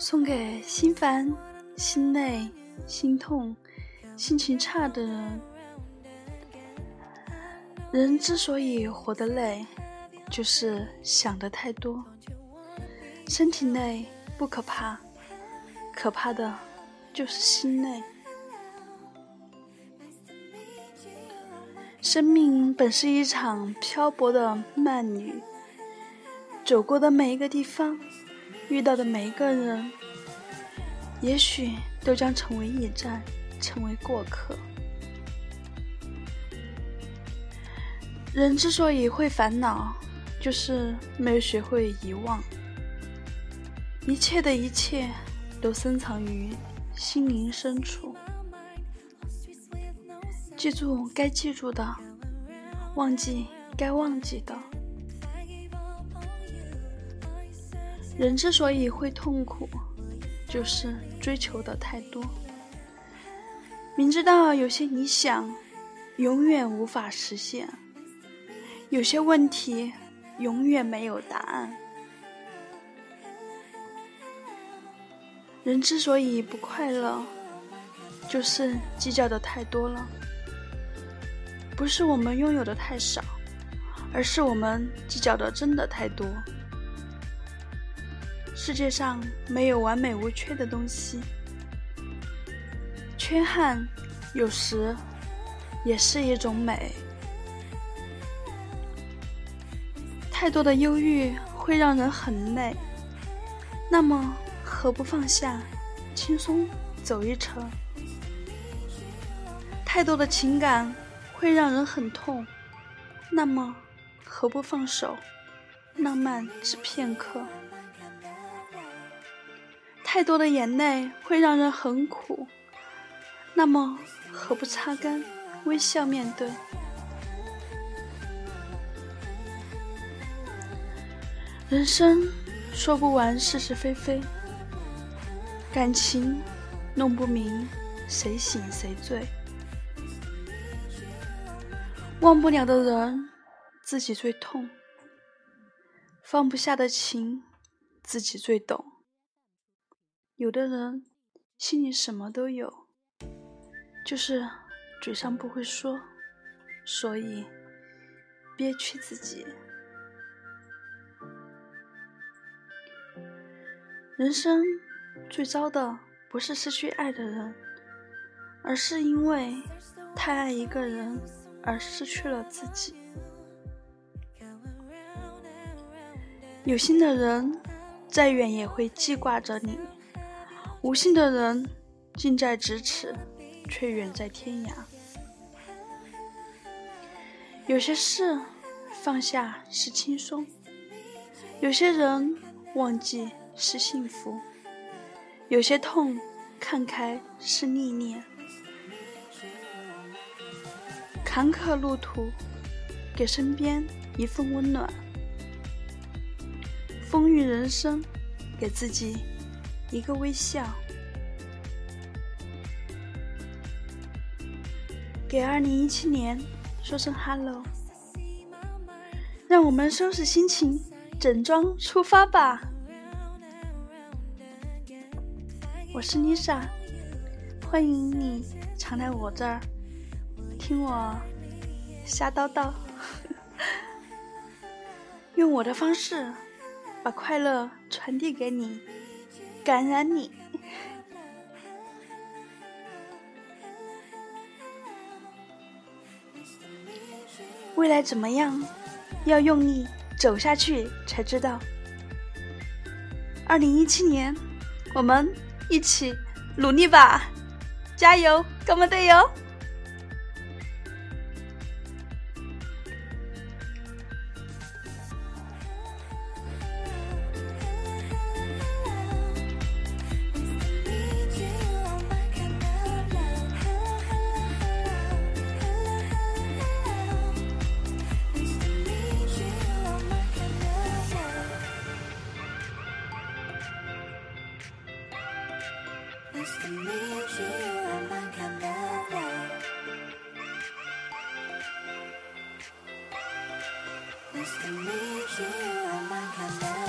送给心烦、心累、心痛、心情差的人。人之所以活得累，就是想的太多。身体累不可怕，可怕的就是心累。生命本是一场漂泊的慢旅，走过的每一个地方，遇到的每一个人，也许都将成为驿站，成为过客。人之所以会烦恼，就是没有学会遗忘。一切的一切，都深藏于心灵深处。记住该记住的，忘记该忘记的。人之所以会痛苦，就是追求的太多。明知道有些理想永远无法实现，有些问题永远没有答案。人之所以不快乐，就是计较的太多了。不是我们拥有的太少，而是我们计较的真的太多。世界上没有完美无缺的东西，缺憾有时也是一种美。太多的忧郁会让人很累，那么何不放下，轻松走一程？太多的情感。会让人很痛，那么何不放手，浪漫只片刻？太多的眼泪会让人很苦，那么何不擦干，微笑面对？人生说不完是是非非，感情弄不明谁醒谁醉。忘不了的人，自己最痛；放不下的情，自己最懂。有的人心里什么都有，就是嘴上不会说，所以憋屈自己。人生最糟的不是失去爱的人，而是因为太爱一个人。而失去了自己。有心的人，再远也会记挂着你；无心的人，近在咫尺，却远在天涯。有些事放下是轻松，有些人忘记是幸福，有些痛看开是历练。坎坷路途，给身边一份温暖；风雨人生，给自己一个微笑。给二零一七年说声 hello，让我们收拾心情，整装出发吧。我是 Lisa，欢迎你常来我这儿。听我瞎叨叨，用我的方式把快乐传递给你，感染你。未来怎么样？要用力走下去才知道。二零一七年，我们一起努力吧！加油，哥们队友！Nice to meet you，浪漫看的我。